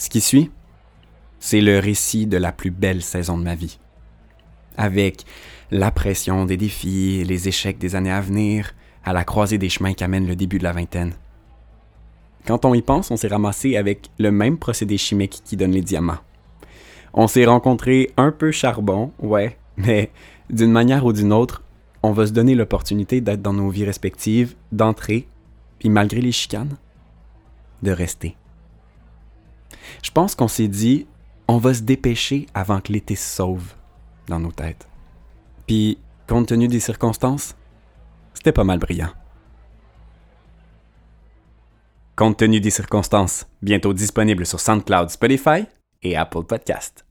Ce qui suit, c'est le récit de la plus belle saison de ma vie. Avec la pression des défis les échecs des années à venir, à la croisée des chemins qu'amène le début de la vingtaine. Quand on y pense, on s'est ramassé avec le même procédé chimique qui donne les diamants. On s'est rencontrés un peu charbon, ouais, mais d'une manière ou d'une autre, on va se donner l'opportunité d'être dans nos vies respectives, d'entrer, puis malgré les chicanes, de rester. Je pense qu'on s'est dit, on va se dépêcher avant que l'été se sauve dans nos têtes. Puis, compte tenu des circonstances, c'était pas mal brillant. Compte tenu des circonstances, bientôt disponible sur SoundCloud, Spotify et Apple Podcast.